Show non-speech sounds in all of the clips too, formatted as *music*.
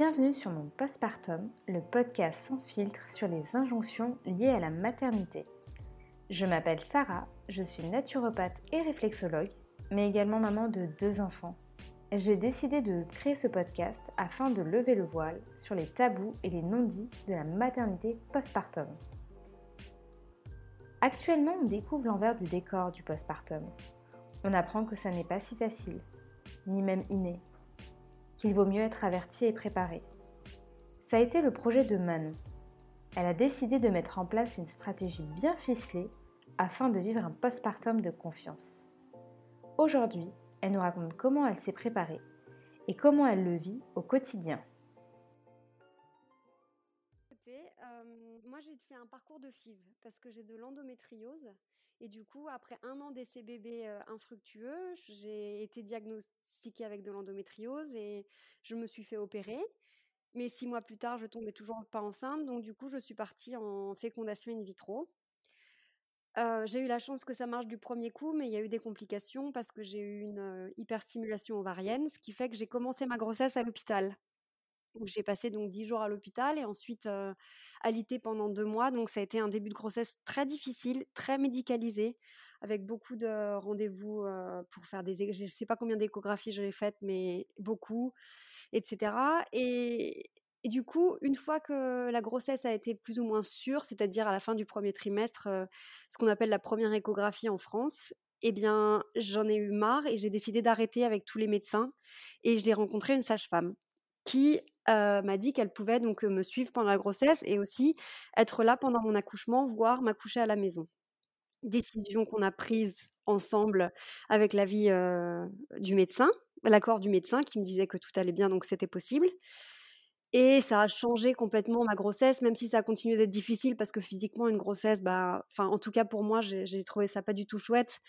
Bienvenue sur mon postpartum, le podcast sans filtre sur les injonctions liées à la maternité. Je m'appelle Sarah, je suis naturopathe et réflexologue, mais également maman de deux enfants. J'ai décidé de créer ce podcast afin de lever le voile sur les tabous et les non-dits de la maternité postpartum. Actuellement, on découvre l'envers du décor du postpartum. On apprend que ça n'est pas si facile, ni même inné, qu'il vaut mieux être averti et préparé. Ça a été le projet de Manon. Elle a décidé de mettre en place une stratégie bien ficelée afin de vivre un postpartum de confiance. Aujourd'hui, elle nous raconte comment elle s'est préparée et comment elle le vit au quotidien. Euh, moi j'ai fait un parcours de FIV parce que j'ai de l'endométriose et du coup après un an d'essai bébé euh, infructueux, j'ai été avec de l'endométriose et je me suis fait opérer. Mais six mois plus tard, je tombais toujours pas enceinte, donc du coup je suis partie en fécondation in vitro. Euh, j'ai eu la chance que ça marche du premier coup, mais il y a eu des complications parce que j'ai eu une hyperstimulation ovarienne, ce qui fait que j'ai commencé ma grossesse à l'hôpital j'ai passé donc dix jours à l'hôpital et ensuite euh, pendant deux mois. Donc ça a été un début de grossesse très difficile, très médicalisé, avec beaucoup de rendez-vous pour faire des, je ne sais pas combien d'échographies j'ai faites, mais beaucoup, etc. Et, du coup, une fois que la grossesse a été plus ou moins sûre, c'est-à-dire à la fin du premier trimestre, ce qu'on appelle la première échographie en France, eh bien, j'en ai eu marre et j'ai décidé d'arrêter avec tous les médecins et j'ai rencontré une sage-femme qui m'a dit qu'elle pouvait donc me suivre pendant la grossesse et aussi être là pendant mon accouchement, voire m'accoucher à la maison. Décision qu'on a prise ensemble avec l'avis du médecin, l'accord du médecin qui me disait que tout allait bien, donc c'était possible. Et ça a changé complètement ma grossesse, même si ça a continué d'être difficile parce que physiquement, une grossesse, bah, enfin, en tout cas pour moi, j'ai trouvé ça pas du tout chouette.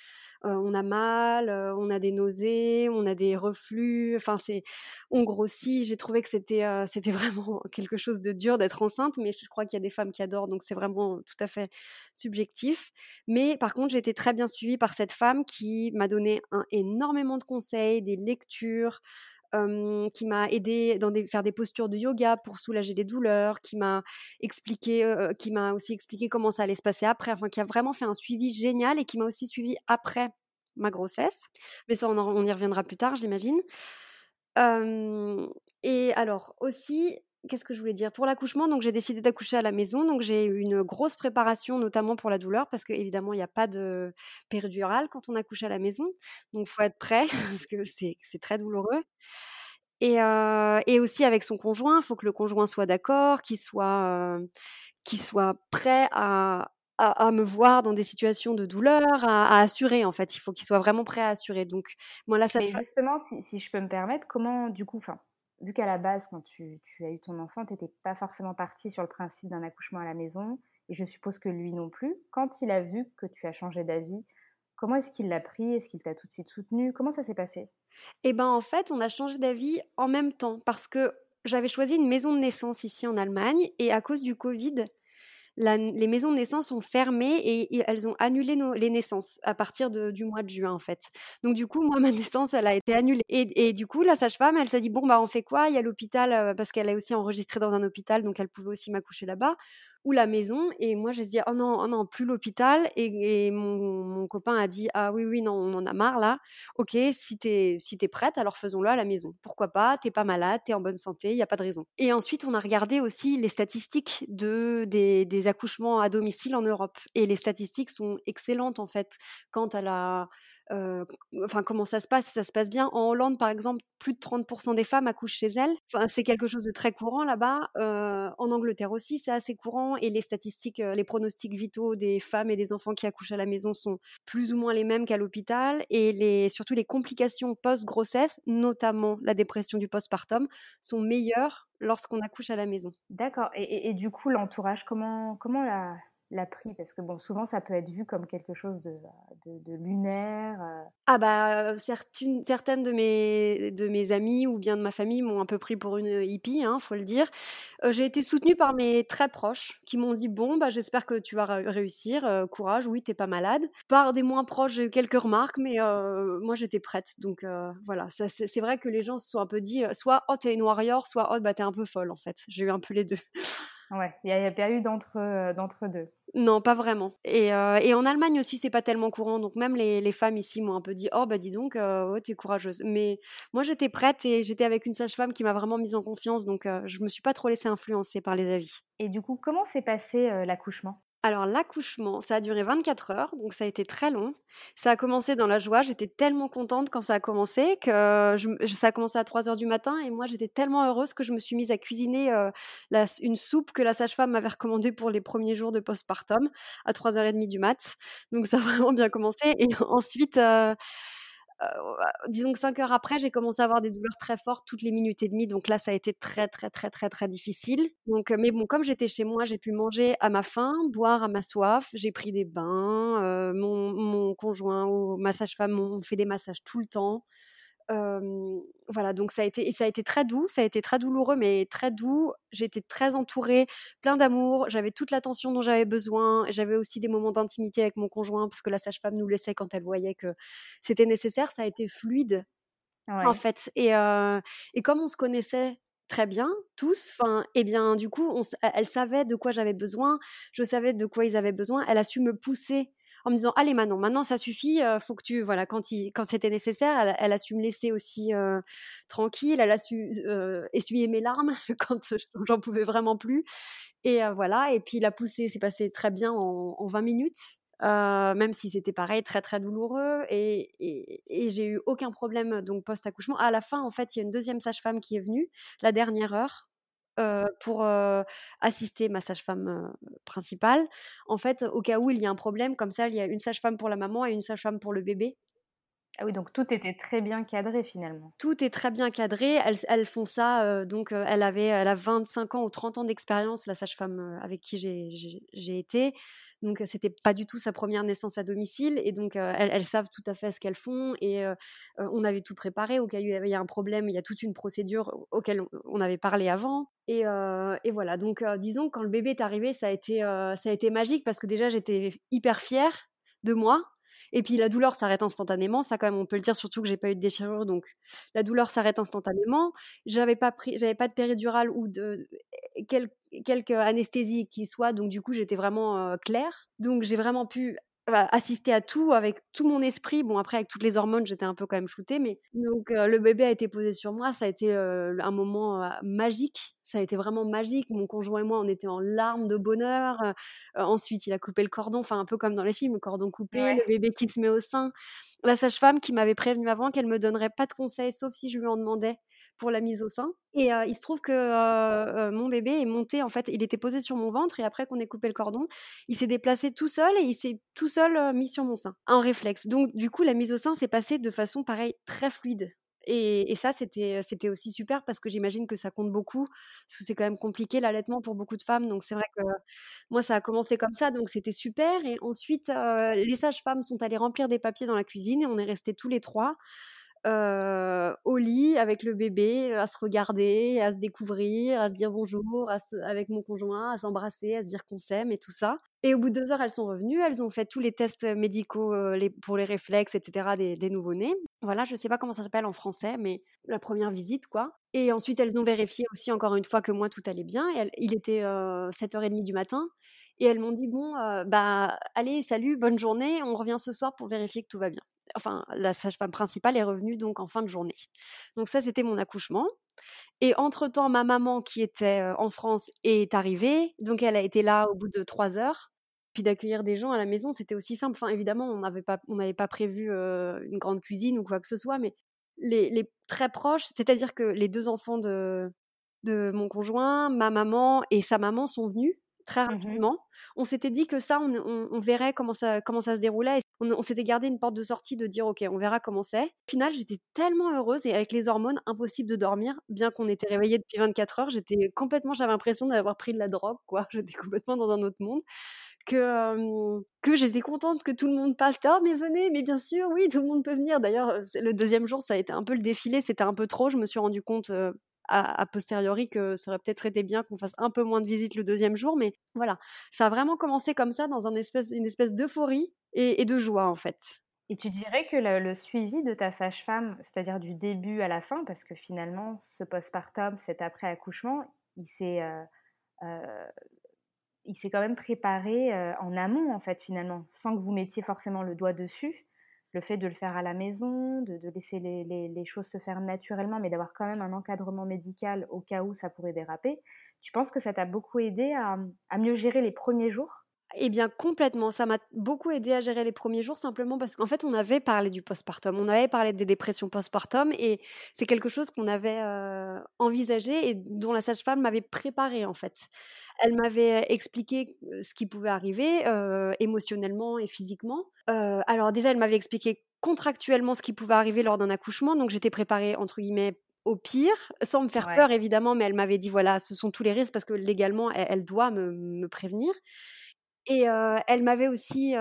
Euh, on a mal, euh, on a des nausées, on a des reflux, enfin, c'est, on grossit. J'ai trouvé que c'était, euh, *laughs* c'était vraiment quelque chose de dur d'être enceinte, mais je crois qu'il y a des femmes qui adorent, donc c'est vraiment tout à fait subjectif. Mais par contre, j'ai été très bien suivie par cette femme qui m'a donné un, énormément de conseils, des lectures, qui m'a aidé dans faire des postures de yoga pour soulager les douleurs, qui m'a expliqué, qui m'a aussi expliqué comment ça allait se passer après, enfin qui a vraiment fait un suivi génial et qui m'a aussi suivi après ma grossesse. Mais ça, on, y reviendra plus tard, j'imagine. et alors aussi, qu'est-ce que je voulais dire? Pour l'accouchement, donc j'ai décidé d'accoucher à la maison. Donc j'ai eu une grosse préparation, notamment pour la douleur, parce qu'évidemment, il n'y a pas de péridurale quand on accouche à la maison. Donc il faut être prêt, *laughs* parce que c'est très douloureux. Et, euh, et, aussi avec son conjoint, il faut que le conjoint soit d'accord, qu'il soit, euh, soit prêt à, à, me voir dans des situations de douleur, à, assurer en fait. Il faut qu'il soit vraiment prêt à assurer. Donc moi là, ça. Mais justement, si, si, je peux me permettre, comment du coup, enfin, vu qu'à la base, quand tu, as eu ton enfant, tu n'étais pas forcément partie sur le principe d'un accouchement à la maison, et je suppose que lui non plus. Quand il a vu que tu as changé d'avis, comment est-ce qu'il l'a pris? Est-ce qu'il t'a tout de suite soutenu Comment ça s'est passé? Eh ben en fait, on a changé d'avis en même temps parce que j'avais choisi une maison de naissance ici en Allemagne et à cause du Covid, les maisons de naissance ont fermé et, elles ont annulé les naissances à partir du mois de juin en fait. Donc du coup, moi ma naissance, elle a été annulée. Et, du coup, la sage-femme, elle s'est dit bon bah on fait quoi? Il y a l'hôpital euh, parce qu'elle est aussi enregistrée dans un hôpital, donc elle pouvait aussi m'accoucher là-bas ou la maison. Et moi, j'ai dit, oh non, oh non, plus l'hôpital. Et, mon, mon, copain a dit, ah oui, oui, non, on en a marre là. Ok, si t'es si es prête, alors faisons-le à la maison. Pourquoi pas? T'es pas malade, t'es en bonne santé, il n'y a pas de raison. Et ensuite, on a regardé aussi les statistiques de, des, des accouchements à domicile en Europe. Et les statistiques sont excellentes en fait quant à la enfin comment ça se passe, ça se passe bien. En Hollande, par exemple, plus de 30% des femmes accouchent chez elles. Enfin, c'est quelque chose de très courant là-bas. en Angleterre aussi, c'est assez courant. Et les statistiques, les pronostics vitaux des femmes et des enfants qui accouchent à la maison sont plus ou moins les mêmes qu'à l'hôpital. Et surtout les complications post-grossesse, notamment la dépression du postpartum, sont meilleures lorsqu'on accouche à la maison. D'accord. Et, et, du coup, l'entourage, comment, comment la, l'a pris Parce que bon, souvent, ça peut être vu comme quelque chose de, de, lunaire. Euh. Ah bah, certaines, certaines de mes, de mes amies ou bien de ma famille m'ont un peu pris pour une hippie, hein, faut le dire. j'ai été soutenue par mes très proches qui m'ont dit bon, bah, j'espère que tu vas réussir, courage, oui, t'es pas malade. Par des moins proches, j'ai eu quelques remarques, mais moi, j'étais prête. Donc voilà, c'est vrai que les gens se sont un peu dit soit oh, t'es une warrior, soit oh, bah, t'es un peu folle en fait. J'ai eu un peu les deux. Ouais, il n'y a, pas eu d'entre d'entre deux. Non, pas vraiment. Et, euh, et en Allemagne aussi, c'est pas tellement courant. Donc même les, femmes ici m'ont un peu dit, oh bah dis donc, euh, oh, t'es courageuse. Mais moi j'étais prête et j'étais avec une sage-femme qui m'a vraiment mise en confiance. Donc euh, je me suis pas trop laissée influencer par les avis. Et du coup, comment s'est passé l'accouchement? Alors l'accouchement, ça a duré 24 heures, donc ça a été très long. Ça a commencé dans la joie, j'étais tellement contente quand ça a commencé que ça a commencé à 3 heures du matin et moi j'étais tellement heureuse que je me suis mise à cuisiner euh, une soupe que la sage-femme m'avait recommandée pour les premiers jours de postpartum à 3h30 du mat. Donc ça a *laughs* vraiment bien commencé et ensuite... Euh, disons que cinq heures après, j'ai commencé à avoir des douleurs très fortes toutes les minutes et demie. Donc là, ça a été très, très, très, très, très difficile. Donc, mais bon, comme j'étais chez moi, j'ai pu manger à ma faim, boire à ma soif. J'ai pris des bains. mon, mon, conjoint ou ma sage-femme m'ont fait des massages tout le temps voilà, donc ça a été et ça a été très doux, ça a été très douloureux, mais très doux. J'étais très entourée, plein d'amour. J'avais toute l'attention dont j'avais besoin. J'avais aussi des moments d'intimité avec mon conjoint parce que la sage-femme nous laissait quand elle voyait que c'était nécessaire. Ça a été fluide, en fait. Et, et comme on se connaissait très bien tous enfin et eh bien du coup on, elle savait de quoi j'avais besoin je savais de quoi ils avaient besoin elle a su me pousser en me disant allez Manon, maintenant ça suffit, euh, faut que tu voilà quand quand c'était nécessaire, elle, a su me laisser aussi euh, tranquille, elle a su euh, essuyer mes larmes *laughs* quand j'en pouvais vraiment plus et voilà et puis la poussée s'est passée très bien en, 20 minutes. même si c'était pareil, très très douloureux, et, et, j'ai eu aucun problème donc post accouchement. À la fin, en fait, il y a une deuxième sage-femme qui est venue la dernière heure pour assister ma sage-femme principale. En fait, au cas où il y a un problème, comme ça, il y a une sage-femme pour la maman et une sage-femme pour le bébé. Ah oui, donc tout était très bien cadré finalement. Tout est très bien cadré. Elles, elles font ça. donc, elle avait, elle a 25 ans ou 30 ans d'expérience, la sage-femme avec qui j'ai été. Donc, c'était pas du tout sa première naissance à domicile. Et donc, elles, savent tout à fait ce qu'elles font. Et on avait tout préparé. Au cas où il y avait un problème, il y a toute une procédure auquel on avait parlé avant. Et, et voilà. Donc, disons, quand le bébé est arrivé, ça a été, ça a été magique parce que déjà, j'étais hyper fière de moi et puis la douleur s'arrête instantanément, ça quand même on peut le dire, surtout que j'ai pas eu de déchirure, donc la douleur s'arrête instantanément. J'avais pas pris, j'avais pas de péridurale ou de quelque anesthésie qui soit, donc du coup j'étais vraiment claire. Donc j'ai vraiment pu assister à tout avec tout mon esprit. Bon, après, avec toutes les hormones, j'étais un peu quand même shootée, mais donc le bébé a été posé sur moi. Ça a été un moment magique. Ça a été vraiment magique. Mon conjoint et moi, on était en larmes de bonheur. ensuite, il a coupé le cordon, enfin, un peu comme dans les films, le cordon coupé, le bébé qui se met au sein. La sage-femme qui m'avait prévenu avant qu'elle me donnerait pas de conseils, sauf si je lui en demandais pour la mise au sein. Et il se trouve que mon bébé est monté, en fait, il était posé sur mon ventre et après qu'on ait coupé le cordon, il s'est déplacé tout seul et il s'est tout seul mis sur mon sein, en réflexe. Donc du coup, la mise au sein s'est passée de façon pareil très fluide. Et, ça, c'était, c'était aussi super parce que j'imagine que ça compte beaucoup, parce que c'est quand même compliqué l'allaitement pour beaucoup de femmes. Donc c'est vrai que moi, ça a commencé comme ça, donc c'était super. Et ensuite, les sages-femmes sont allées remplir des papiers dans la cuisine et on est restés tous les trois au lit avec le bébé, à se regarder, à se découvrir, à se dire bonjour avec mon conjoint, à s'embrasser, à se dire qu'on s'aime et tout ça. Et au bout de deux heures, elles sont revenues, elles ont fait tous les tests médicaux pour les réflexes, etc. des, des nouveau-nés. Voilà, je sais pas comment ça s'appelle en français, mais la première visite, quoi. Et ensuite, elles ont vérifié aussi encore une fois que moi tout allait bien. il était 7h30 du matin. Et elles m'ont dit bon, bah allez, salut, bonne journée, on revient ce soir pour vérifier que tout va bien enfin, la sage-femme principale est revenue donc en fin de journée. Donc ça, c'était mon accouchement. Et entre-temps, ma maman qui était en France est arrivée. Donc elle a été là au bout de trois heures. Puis d'accueillir des gens à la maison, c'était aussi simple. Enfin, évidemment, on n'avait pas, pas prévu une grande cuisine ou quoi que ce soit, mais les, les très proches, c'est-à-dire que les deux enfants de, de mon conjoint, ma maman et sa maman sont venus très Mmh rapidement. On s'était dit que ça, on, verrait comment ça, comment ça se déroulait. On, s'était gardé une porte de sortie de dire, OK, on verra comment c'est. Au final, j'étais tellement heureuse et avec les hormones, impossible de dormir, bien qu'on était réveillé depuis 24 heures. J'étais complètement, j'avais l'impression d'avoir pris de la drogue, quoi. *laughs* J'étais complètement dans un autre monde. Que, que j'étais contente que tout le monde passe. Oh, mais venez, mais bien sûr, oui, tout le monde peut venir. D'ailleurs, le deuxième jour, ça a été un peu le défilé, c'était un peu trop. Je me suis rendu compte a, posteriori que ça aurait peut-être été bien qu'on fasse un peu moins de visites le deuxième jour, mais voilà, ça a vraiment commencé comme ça dans une espèce d'euphorie et, de joie en fait. Et tu dirais que le, suivi de ta sage-femme, c'est-à-dire du début à la fin, parce que finalement, ce postpartum, cet après-accouchement, il s'est, euh, euh, quand même préparé euh, en amont, en fait, finalement, sans que vous mettiez forcément le doigt dessus le fait de le faire à la maison, de, laisser les, choses se faire naturellement, mais d'avoir quand même un encadrement médical au cas où ça pourrait déraper, tu penses que ça t'a beaucoup aidé à mieux gérer les premiers jours? Eh bien, complètement. Ça m'a beaucoup aidé à gérer les premiers jours, simplement parce qu'en fait, on avait parlé du postpartum, on avait parlé des dépressions postpartum, et c'est quelque chose qu'on avait euh, envisagé et dont la sage-femme m'avait préparé, en fait. Elle m'avait expliqué euh, ce qui pouvait arriver euh, émotionnellement et physiquement. alors déjà, elle m'avait expliqué contractuellement ce qui pouvait arriver lors d'un accouchement, donc j'étais préparée, entre guillemets, au pire, sans me faire peur évidemment, mais elle m'avait dit voilà, ce sont tous les risques parce que légalement, elle, doit me, me prévenir. Et elle m'avait aussi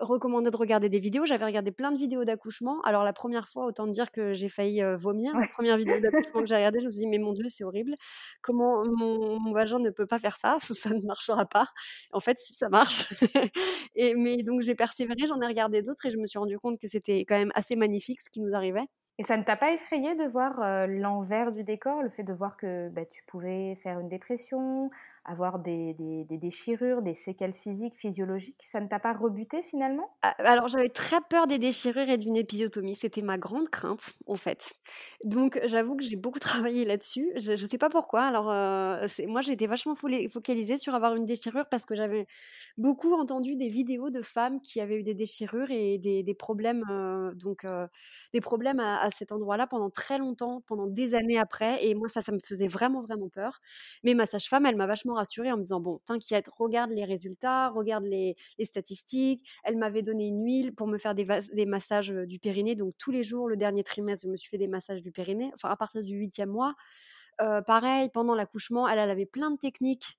recommandé de regarder des vidéos. J'avais regardé plein de vidéos d'accouchement. Alors la première fois, autant dire que j'ai failli vomir. La première vidéo d'accouchement que j'ai regardée, *laughs* je me suis dit mais mon Dieu, c'est horrible. Comment mon, vagin ne peut pas faire ça? Ça, ne marchera pas. En fait, si ça marche. *laughs* et mais donc j'ai persévéré, j'en ai regardé d'autres et je me suis rendu compte que c'était quand même assez magnifique ce qui nous arrivait. Et ça ne t'a pas effrayé de voir l'envers du décor, le fait de voir que bah, tu pouvais faire une dépression, avoir des, des, déchirures, des séquelles physiques, physiologiques. Ça ne t'a pas rebuté finalement? Ah, Alors j'avais très peur des déchirures et d'une épisiotomie. C'était ma grande crainte en fait. Donc j'avoue que j'ai beaucoup *laughs* travaillé là-dessus. Je ne sais pas pourquoi. Alors euh, moi j'étais vachement focalisée sur avoir une déchirure parce que j'avais beaucoup entendu des vidéos de femmes qui avaient eu des déchirures et des, des problèmes, euh, donc, euh, des problèmes à, à cet endroit-là pendant très longtemps, pendant des années après. Et moi ça, ça me faisait vraiment vraiment peur. Mais ma sage-femme, elle m'a vachement rassurée en me disant bon, t'inquiète, regarde les résultats, regarde les, statistiques. Elle m'avait donné une huile pour me faire des, des, massages du périnée. Donc tous les jours, le dernier trimestre, je me suis fait des massages du périnée. Enfin, à partir du huitième mois. pareil, pendant l'accouchement, elle, elle avait plein de techniques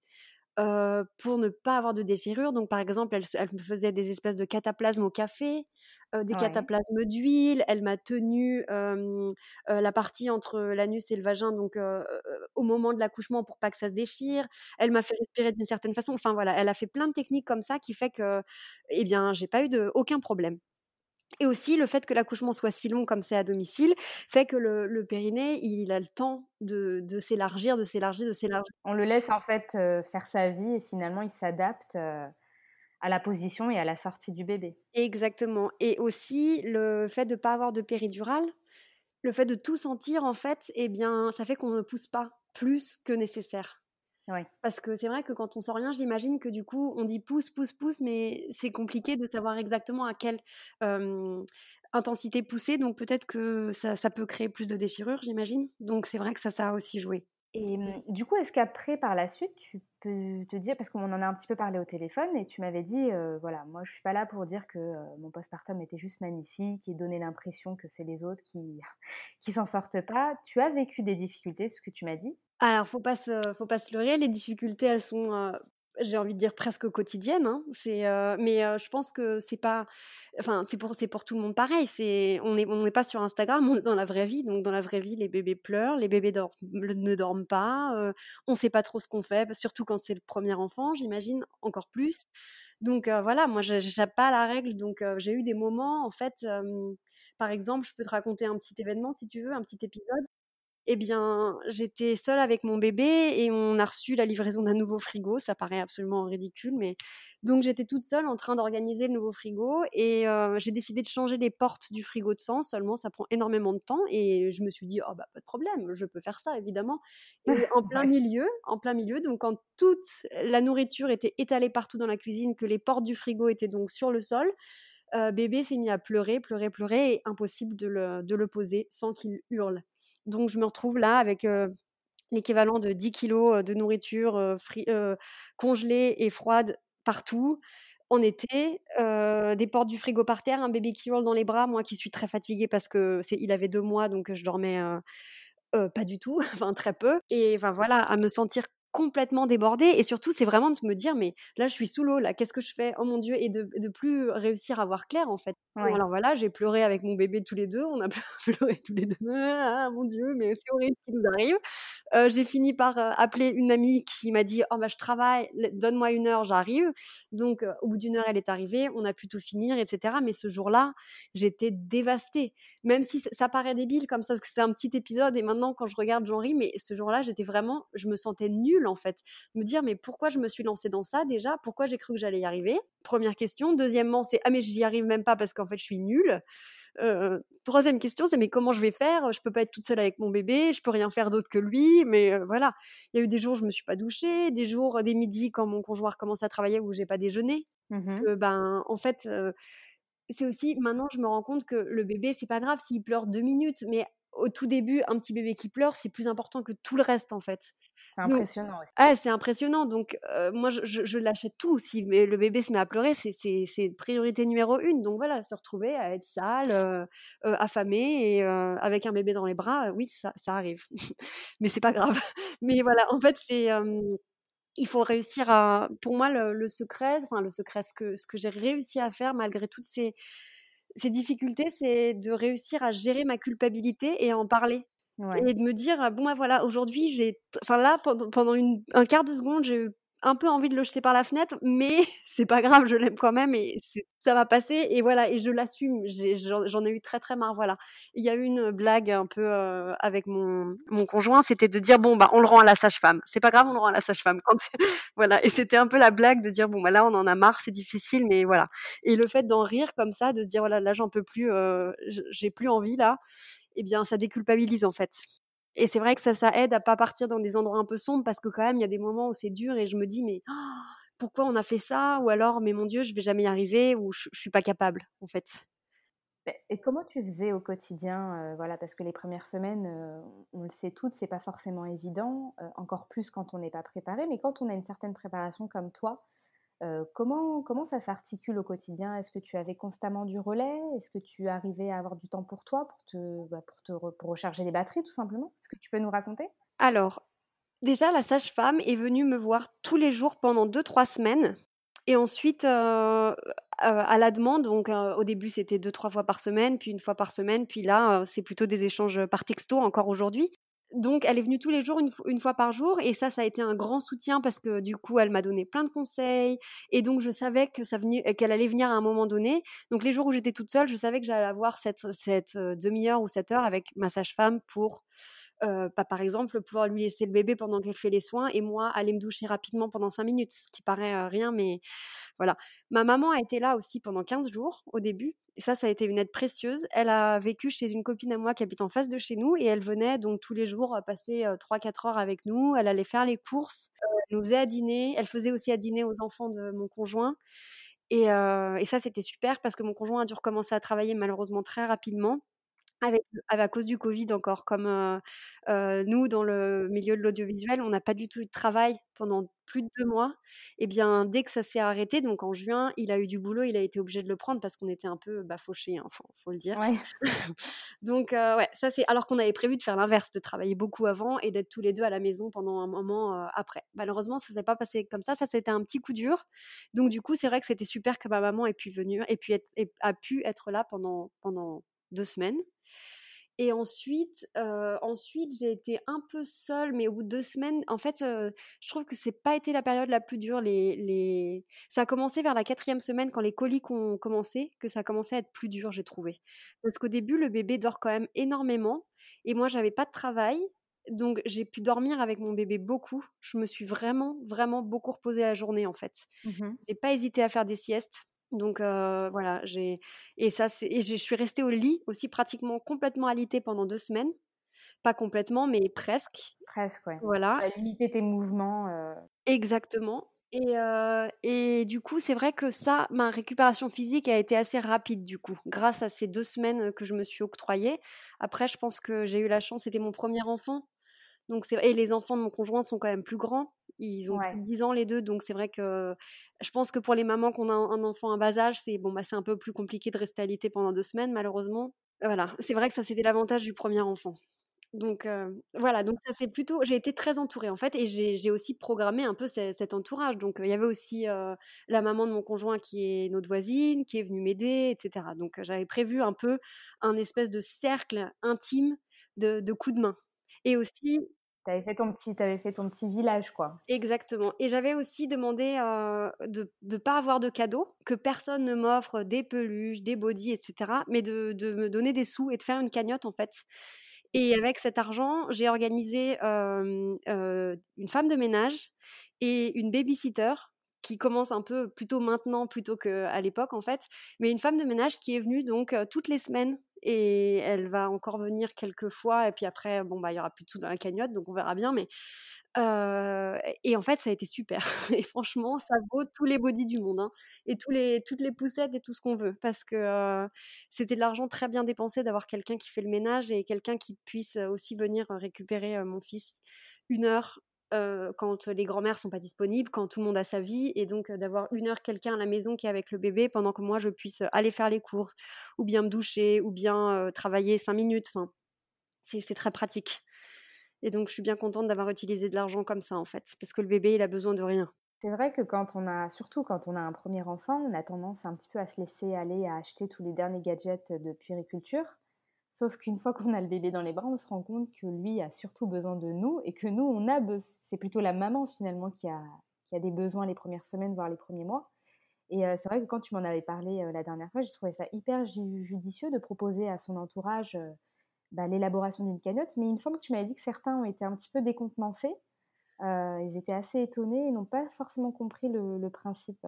pour ne pas avoir de déchirure. Donc, par exemple, elle, elle, me faisait des espèces de cataplasmes au café, des cataplasmes d'huile. Elle m'a tenu la partie entre l'anus et le vagin, donc au moment de l'accouchement pour pas que ça se déchire. Elle m'a fait respirer d'une certaine façon. Enfin voilà, elle a fait plein de techniques comme ça qui fait que, eh bien, j'ai pas eu de aucun problème. Et aussi, le fait que l'accouchement soit si long comme c'est à domicile fait que le, périnée, il a le temps de, s'élargir, de s'élargir, de s'élargir. On le laisse en fait faire sa vie et finalement, il s'adapte à la position et à la sortie du bébé. Exactement. Et aussi, le fait de ne pas avoir de péridurale, le fait de tout sentir, en fait, eh bien, ça fait qu'on ne pousse pas plus que nécessaire. Parce que c'est vrai que quand on sent rien, j'imagine que du coup, on dit pousse, pousse, pousse, mais c'est compliqué de savoir exactement à quelle intensité pousser. Donc peut-être que ça, ça, peut créer plus de déchirures, j'imagine. Donc c'est vrai que ça, ça a aussi joué. Et mmh, du coup, est-ce qu'après, par la suite, tu peux te dire, parce qu'on en a un petit peu parlé au téléphone, et tu m'avais dit, voilà, moi je suis pas là pour dire que mon postpartum était juste magnifique et donner l'impression que c'est les autres qui *laughs* qui s'en sortent pas. Tu as vécu des difficultés, ce que tu m'as dit? Alors, faut pas faut pas se leurrer, les difficultés, elles sont j'ai envie de dire presque quotidienne. Hein. C'est, euh, mais euh, je pense que c'est pas, enfin c'est pour c'est pour tout le monde pareil. C'est on n'est on n'est pas sur Instagram, on est dans la vraie vie. Donc dans la vraie vie, les bébés pleurent, les bébés ne dorment pas. Euh, on sait pas trop ce qu'on fait, surtout quand c'est le premier enfant, j'imagine encore plus. Donc voilà, moi j'échappe pas à la règle. Donc j'ai eu des moments en fait. par exemple, je peux te raconter un petit événement si tu veux, un petit épisode eh bien, j'étais seule avec mon bébé et on a reçu la livraison d'un nouveau frigo. Ça paraît absolument ridicule, mais donc j'étais toute seule en train d'organiser le nouveau frigo et j'ai décidé de changer les portes du frigo de sang. Seulement, ça prend énormément de temps et je me suis dit, oh bah pas de problème, je peux faire ça évidemment. Et *laughs* en plein milieu, en plein milieu, donc quand toute la nourriture était étalée partout dans la cuisine, que les portes du frigo étaient donc sur le sol. bébé s'est mis à pleurer, pleurer, pleurer, et impossible de le, de le poser sans qu'il hurle. Donc je me retrouve là avec l'équivalent de 10 kilos de nourriture congelée et froide partout en été, des portes du frigo par terre, un bébé qui hurle dans les bras, moi qui suis très fatiguée parce que il avait deux mois, donc je dormais pas du tout, *laughs* enfin très peu. Et enfin voilà, à me sentir complètement débordée et surtout c'est vraiment de me dire mais là je suis sous l'eau là qu'est-ce que je fais? Oh mon dieu et de, de plus réussir à voir clair en fait. Alors voilà j'ai pleuré avec mon bébé tous les deux on a *laughs* pleuré tous les deux ah mon dieu mais c'est horrible ce qui nous arrive euh, j'ai fini par euh, appeler une amie qui m'a dit oh bah je travaille donne-moi une heure j'arrive donc euh, au bout d'une heure elle est arrivée on a pu tout finir etc mais ce jour-là j'étais dévastée. Même si ça paraît débile comme ça parce que c'est un petit épisode et maintenant quand je regarde j'en ris mais ce jour-là j'étais vraiment je me sentais nulle en fait. Me dire mais pourquoi je me suis lancée dans ça déjà? Pourquoi j'ai cru que j'allais y arriver? Première question. Deuxièmement, c'est ah mais j'y arrive même pas parce qu'en fait je suis nulle. Euh, troisième question, c'est mais comment je vais faire? Je peux pas être toute seule avec mon bébé, je peux rien faire d'autre que lui. Mais euh, voilà, il y a eu des jours où je me suis pas douchée, des jours, des midis quand mon conjoint commence à travailler où j'ai pas déjeuné. Mmh ben en fait, euh, c'est aussi maintenant je me rends compte que le bébé c'est pas grave s'il pleure deux minutes, mais au tout début, un petit bébé qui pleure, c'est plus important que tout le reste en fait. C'est impressionnant. Ah, c'est impressionnant. Donc, moi, je, je, l'achète tout. Si le bébé se met à pleurer, c'est priorité numéro une. Donc, voilà, se retrouver à être sale, affamé et avec un bébé dans les bras, oui, ça, ça arrive. *laughs* Mais c'est pas grave. *laughs* Mais voilà, en fait, c'est. il faut réussir à. Pour moi, le, secret, enfin, le secret, ce que, ce que j'ai réussi à faire malgré toutes ces, ces difficultés, c'est de réussir à gérer ma culpabilité et à en parler. Et de me dire, bon, bah, voilà, aujourd'hui, j'ai. Enfin, là, pendant, pendant une, un quart de seconde, j'ai un peu envie de le jeter par la fenêtre, mais *laughs* c'est pas grave, je l'aime quand même et ça va passer. Et voilà, et je l'assume. J'en ai, eu très très marre. Voilà. Il y a eu une blague un peu avec mon, mon conjoint, c'était de dire bon bah on le rend à la sage-femme. C'est pas grave, on le rend à la sage-femme. *laughs* voilà. Et c'était un peu la blague de dire bon bah là on en a marre, c'est difficile, mais voilà. Et le fait d'en rire comme ça, de se dire voilà là j'en peux plus, j'ai plus envie là eh bien, ça déculpabilise en fait. Et c'est vrai que ça, ça aide à pas partir dans des endroits un peu sombres parce que quand même, il y a des moments où c'est dur et je me dis, mais pourquoi on a fait ça? Ou alors, mais mon Dieu, je vais jamais y arriver ou je, je suis pas capable, en fait. Et comment tu faisais au quotidien Voilà, parce que les premières semaines, on le sait toutes, c'est pas forcément évident, encore plus quand on n'est pas préparé. Mais quand on a une certaine préparation comme toi, comment, comment ça s'articule au quotidien? Est-ce que tu avais constamment du relais? Est-ce que tu arrivais à avoir du temps pour toi, pour, te, bah, pour, te pour recharger les batteries tout simplement? Est-ce que tu peux nous raconter? Alors, déjà, la sage-femme est venue me voir tous les jours pendant 2-3 semaines. Et ensuite, à la demande, donc au début c'était deux, trois fois par semaine, puis une fois par semaine, puis là c'est plutôt des échanges par texto encore aujourd'hui. Donc, elle est venue tous les jours, une, fois par jour, et ça, ça a été un grand soutien parce que du coup, elle m'a donné plein de conseils, et donc je savais que ça qu'elle allait venir à un moment donné. Donc, les jours où j'étais toute seule, je savais que j'allais avoir cette, cette euh, demi-heure ou cette heure avec ma sage-femme pour euh, bah, par exemple, pouvoir lui laisser le bébé pendant qu'elle fait les soins et moi aller me doucher rapidement pendant 5 minutes, ce qui paraît euh, rien, mais voilà. Ma maman a été là aussi pendant 15 jours au début. Et ça, ça a été une aide précieuse. Elle a vécu chez une copine à moi qui habite en face de chez nous et elle venait donc tous les jours passer 3-4 heures avec nous. Elle allait faire les courses, elle nous faisait à dîner. Elle faisait aussi à dîner aux enfants de mon conjoint. Et, et ça, c'était super parce que mon conjoint a dû recommencer à travailler malheureusement très rapidement. Avec, à cause du Covid encore, comme nous, dans le milieu de l'audiovisuel, on n'a pas du tout eu de travail pendant plus de deux mois. Et bien, dès que ça s'est arrêté, donc en juin, il a eu du boulot, il a été obligé de le prendre parce qu'on était un peu bah, fauchés, hein, faut, le dire. *laughs* donc, ouais, ça c'est. Alors qu'on avait prévu de faire l'inverse, de travailler beaucoup avant et d'être tous les deux à la maison pendant un moment après. Malheureusement, ça s'est pas passé comme ça. Ça, c'était un petit coup dur. Donc, du coup, c'est vrai que c'était super que ma maman ait pu venir et puis être, a pu être là pendant, pendant deux semaines. Et ensuite, ensuite j'ai été un peu seule, mais au bout de deux semaines, en fait, je trouve que c'est pas été la période la plus dure. Les, les... Ça a commencé vers la quatrième semaine, quand les coliques ont commencé, que ça a commencé à être plus dur, j'ai trouvé. Parce qu'au début, le bébé dort quand même énormément, et moi, j'avais pas de travail, donc j'ai pu dormir avec mon bébé beaucoup. Je me suis vraiment, vraiment beaucoup reposée la journée, en fait. Mmh j'ai pas hésité à faire des siestes. Donc voilà, j'ai et ça c'est et je suis restée au lit aussi pratiquement complètement alitée pendant deux semaines, pas complètement mais presque. Presque, ouais. Voilà. Tu as limité tes mouvements. Exactement. Et, et du coup, c'est vrai que ça, ma récupération physique a été assez rapide du coup, grâce à ces deux semaines que je me suis octroyée. Après, je pense que j'ai eu la chance, c'était mon premier enfant, Donc et les enfants de mon conjoint sont quand même plus grands. Ils ont plus de 10 ans les deux, donc c'est vrai que je pense que pour les mamans qui ont un, enfant à bas âge, c'est bon bah c'est un peu plus compliqué de rester alité pendant deux semaines malheureusement. Voilà, c'est vrai que ça c'était l'avantage du premier enfant. Donc voilà, donc ça c'est plutôt. J'ai été très entourée en fait, et j'ai aussi programmé un peu cet entourage. Donc il y avait aussi la maman de mon conjoint qui est notre voisine, qui est venue m'aider, etc. Donc j'avais prévu un peu un espèce de cercle intime de, de coups de main. Et aussi. Tu avais fait ton petit, avais fait ton petit village, quoi. Exactement. Et j'avais aussi demandé de ne pas avoir de cadeaux, que personne ne m'offre des peluches, des bodys, etc. Mais de, de me donner des sous et de faire une cagnotte en fait. Et avec cet argent, j'ai organisé une femme de ménage et une babysitter qui commence un peu plutôt maintenant plutôt qu'à l'époque en fait, mais une femme de ménage qui est venue donc toutes les semaines. Et elle va encore venir quelques fois et puis après bon bah il y aura plus de tout dans la cagnotte donc on verra bien mais et en fait, ça a été super. *laughs* Et franchement, ça vaut tous les bodys du monde, hein, et tous les, toutes les poussettes et tout ce qu'on veut, parce que c'était de l'argent très bien dépensé d'avoir quelqu'un qui fait le ménage et quelqu'un qui puisse aussi venir récupérer mon fils une heure quand les grands-mères sont pas disponibles, quand tout le monde a sa vie, et donc d'avoir une heure quelqu'un à la maison qui est avec le bébé pendant que moi je puisse aller faire les courses, ou bien me doucher, ou bien travailler cinq minutes. C'est très pratique. Et donc, je suis bien contente d'avoir utilisé de l'argent comme ça, en fait, parce que le bébé, il a besoin de rien. C'est vrai que quand on a, surtout quand on a un premier enfant, on a tendance un petit peu à se laisser aller à acheter tous les derniers gadgets de puériculture. Sauf qu'une fois qu'on a le bébé dans les bras, on se rend compte que lui a surtout besoin de nous et que nous, on a c'est plutôt la maman finalement qui a, qui a des besoins les premières semaines, voire les premiers mois. Et c'est vrai que quand tu m'en avais parlé la dernière fois, j'ai trouvé ça hyper judicieux de proposer à son entourage bah, l'élaboration d'une cagnotte, mais il me semble que tu m'avais dit que certains ont été un petit peu décontenancés. Euh, ils étaient assez étonnés et n'ont pas forcément compris le principe.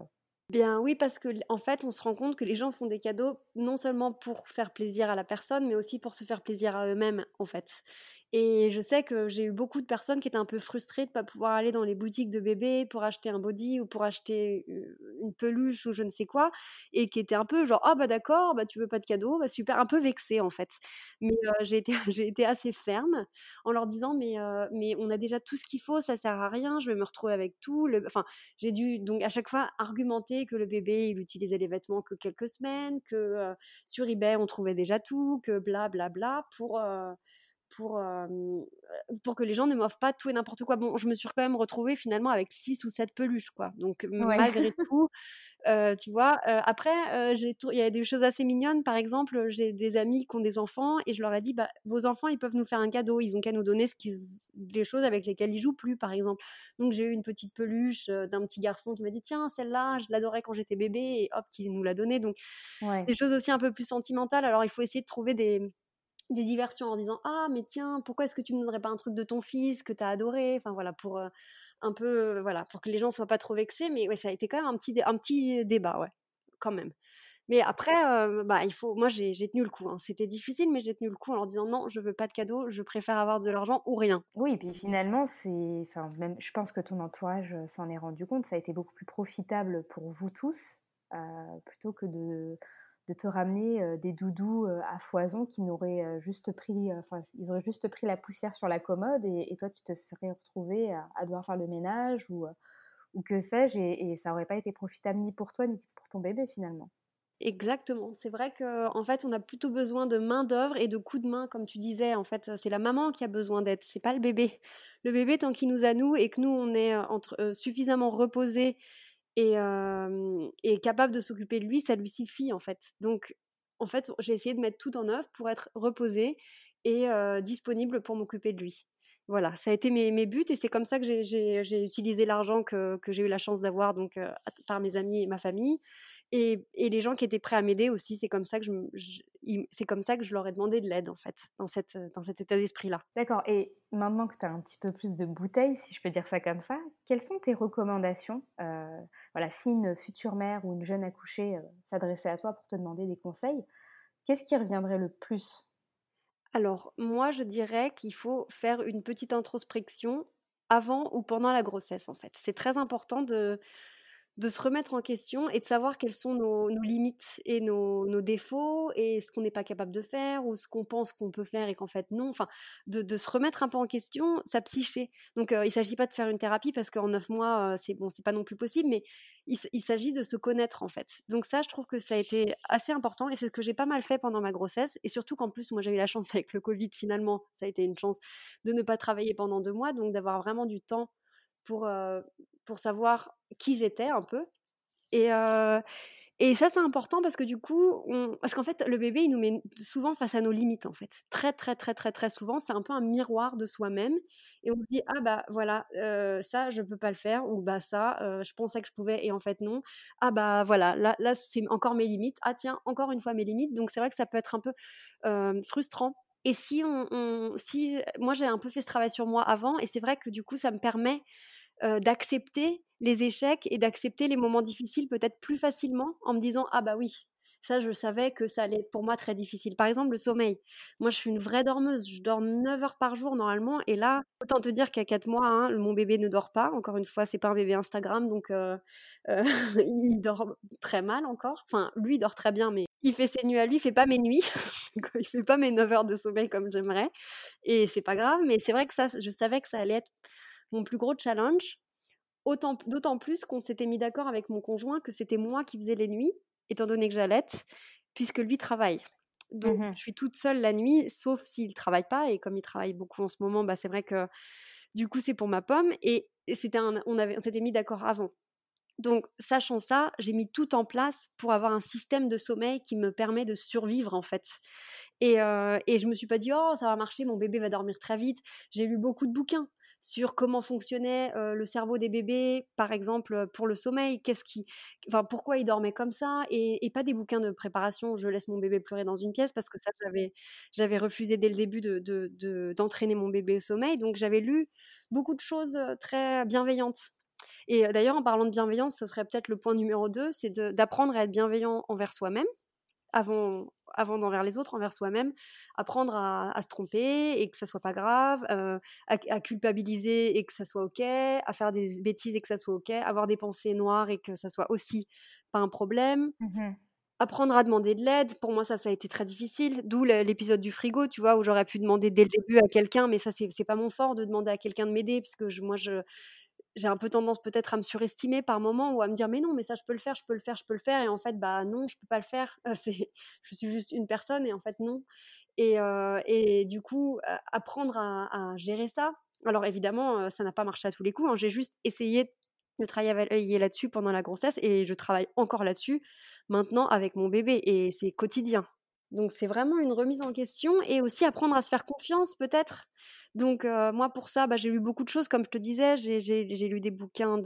Bien oui, parce que en fait, on se rend compte que les gens font des cadeaux non seulement pour faire plaisir à la personne, mais aussi pour se faire plaisir à eux-mêmes, en fait. Et je sais que j'ai eu beaucoup de personnes qui étaient un peu frustrées de ne pas pouvoir aller dans les boutiques de bébés pour acheter un body ou pour acheter une peluche ou je ne sais quoi, et qui étaient un peu genre ah bah d'accord, bah tu veux pas de cadeau, bah super, un peu vexées en fait. Mais j'ai été *laughs* été assez ferme en leur disant mais mais on a déjà tout ce qu'il faut, ça sert à rien, je vais me retrouver avec tout. Le... Enfin j'ai dû donc à chaque fois argumenter que le bébé il utilisait les vêtements que quelques semaines, que sur eBay on trouvait déjà tout, que bla bla bla pour pour, pour que les gens ne m'offrent pas tout et n'importe quoi. Bon, je me suis quand même retrouvée finalement avec 6 ou 7 peluches, quoi. Donc, malgré *laughs* tout, tu vois, après, il y a des choses assez mignonnes. Par exemple, j'ai des amis qui ont des enfants et je leur ai dit, bah, vos enfants, ils peuvent nous faire un cadeau. Ils ont qu'à nous donner ce les choses avec lesquelles ils jouent plus, par exemple. Donc, j'ai eu une petite peluche d'un petit garçon qui m'a dit, tiens, celle-là, je l'adorais quand j'étais bébé et hop, qui nous l'a donnée. Donc, des choses aussi un peu plus sentimentales. Alors, il faut essayer de trouver des des diversions en disant ah mais tiens pourquoi est-ce que tu me donnerais pas un truc de ton fils que tu as adoré? Enfin voilà pour euh, un peu euh, voilà pour que les gens soient pas trop vexés mais ouais ça a été quand même un petit un petit débat ouais quand même. Mais après euh, bah il faut moi j'ai tenu le coup hein. c'était difficile mais j'ai tenu le coup en leur disant non je veux pas de cadeau je préfère avoir de l'argent ou rien. Oui et puis finalement c'est enfin même je pense que ton entourage s'en est rendu compte ça a été beaucoup plus profitable pour vous tous plutôt que de de te ramener des doudous à foison qui n'auraient juste pris, enfin, ils auraient juste pris la poussière sur la commode et, toi, tu te serais retrouvé à, devoir faire le ménage ou, ou que sais-je, et, ça n'aurait pas été profitable ni pour toi ni pour ton bébé finalement. Exactement. C'est vrai qu'en en fait, on a plutôt besoin de main d'œuvre et de coups de main, comme tu disais. En fait, c'est la maman qui a besoin d'aide, c'est pas le bébé. Le bébé, tant qu'il nous a nous et que nous, on est entre, suffisamment reposé et, capable de s'occuper de lui, ça lui suffit en fait. Donc, en fait, j'ai essayé de mettre tout en œuvre pour être reposée et disponible pour m'occuper de lui. Voilà, ça a été mes, mes buts et c'est comme ça que j'ai utilisé l'argent que, que j'ai eu la chance d'avoir donc par mes amis et ma famille. Et, et, les gens qui étaient prêts à m'aider aussi, c'est comme ça que je, c'est comme ça que je leur ai demandé de l'aide en fait, dans, cette, dans cet état d'esprit-là. D'accord. Et maintenant que tu as un petit peu plus de bouteilles, si je peux dire ça comme ça, quelles sont tes recommandations euh, Voilà, si une future mère ou une jeune accouchée euh, s'adressait à toi pour te demander des conseils, qu'est-ce qui reviendrait le plus? Alors moi, je dirais qu'il faut faire une petite introspection avant ou pendant la grossesse en fait. C'est très important de de se remettre en question et de savoir quelles sont nos, limites et nos, défauts et ce qu'on n'est pas capable de faire ou ce qu'on pense qu'on peut faire et qu'en fait non. Enfin, de, se remettre un peu en question sa psyché. Donc, il ne s'agit pas de faire une thérapie parce qu'en neuf mois, c'est bon, c'est pas non plus possible, mais il, s'agit de se connaître en fait. Donc ça, je trouve que ça a été assez important et c'est ce que j'ai pas mal fait pendant ma grossesse et surtout qu'en plus, moi, j'ai eu la chance *laughs* avec le Covid finalement, ça a été une chance de ne pas travailler pendant deux mois, donc d'avoir vraiment du temps pour, pour savoir qui j'étais un peu. Et, et ça, c'est important parce que du coup, parce qu'en fait, le bébé, il nous met souvent face à nos limites, en fait. Très, très, très, très, très souvent, c'est un peu un miroir de soi-même. Et on se dit, ah bah voilà, ça, je peux pas le faire, ou bah ça, je pensais que je pouvais, et en fait, non. Ah bah voilà, là, là c'est encore mes limites. Ah tiens, encore une fois mes limites. Donc, c'est vrai que ça peut être un peu frustrant et si on, si moi j'ai un peu fait ce travail sur moi avant, et c'est vrai que du coup ça me permet d'accepter les échecs et d'accepter les moments difficiles peut-être plus facilement en me disant ah bah oui ça je savais que ça allait être pour moi très difficile. Par exemple le sommeil. Moi je suis une vraie dormeuse je dors 9 heures par jour normalement et là autant te dire qu'à 4 mois hein, mon bébé ne dort pas. Encore une fois c'est pas un bébé Instagram donc euh, *laughs* il dort très mal encore. Enfin lui il dort très bien mais il fait ses nuits à lui, il fait pas mes nuits, *laughs* il fait pas mes 9 heures de sommeil comme j'aimerais, et c'est pas grave, mais c'est vrai que ça, je savais que ça allait être mon plus gros challenge, d'autant plus qu'on s'était mis d'accord avec mon conjoint que c'était moi qui faisais les nuits, étant donné que j'allaite, puisque lui travaille. Donc mmh je suis toute seule la nuit, sauf s'il travaille pas, et comme il travaille beaucoup en ce moment, bah, c'est vrai que du coup c'est pour ma pomme, et, c'était on, avait, on s'était mis d'accord avant. Donc, sachant ça, j'ai mis tout en place pour avoir un système de sommeil qui me permet de survivre en fait. Et, euh, et je me suis pas dit oh ça va marcher, mon bébé va dormir très vite. J'ai lu beaucoup de bouquins sur comment fonctionnait le cerveau des bébés, par exemple pour le sommeil, qu'est-ce qui, enfin pourquoi ils dormaient comme ça, et, pas des bouquins de préparation. Je laisse mon bébé pleurer dans une pièce parce que ça j'avais j'avais refusé dès le début de d'entraîner mon bébé au sommeil. Donc j'avais lu beaucoup de choses très bienveillantes et d'ailleurs, en parlant de bienveillance, ce serait peut-être le point numéro 2, c'est d'apprendre à être bienveillant envers soi-même, avant, avant d'envers les autres, envers soi-même, apprendre à, se tromper et que ça soit pas grave, à, culpabiliser et que ça soit ok, à faire des bêtises et que ça soit ok, avoir des pensées noires et que ça soit aussi pas un problème. Mmh apprendre à demander de l'aide, pour moi ça, ça a été très difficile. D'où l'épisode du frigo, tu vois, où j'aurais pu demander dès le début à quelqu'un, mais ça c'est pas mon fort de demander à quelqu'un de m'aider, puisque je, moi je, j'ai un peu tendance peut-être à me surestimer par moment ou à me dire mais non mais ça je peux le faire je peux le faire je peux le faire. Et en fait bah non je peux pas le faire. *laughs* C'est je suis juste une personne et en fait non. Et, euh, et du coup apprendre à, gérer ça. Alors évidemment ça n'a pas marché à tous les coups hein. j'ai juste essayé de travailler là-dessus pendant la grossesse et je travaille encore là-dessus maintenant avec mon bébé. Et c'est quotidien donc c'est vraiment une remise en question et aussi apprendre à se faire confiance peut-être donc moi pour ça, bah, j'ai lu beaucoup de choses, comme je te disais, j'ai lu des bouquins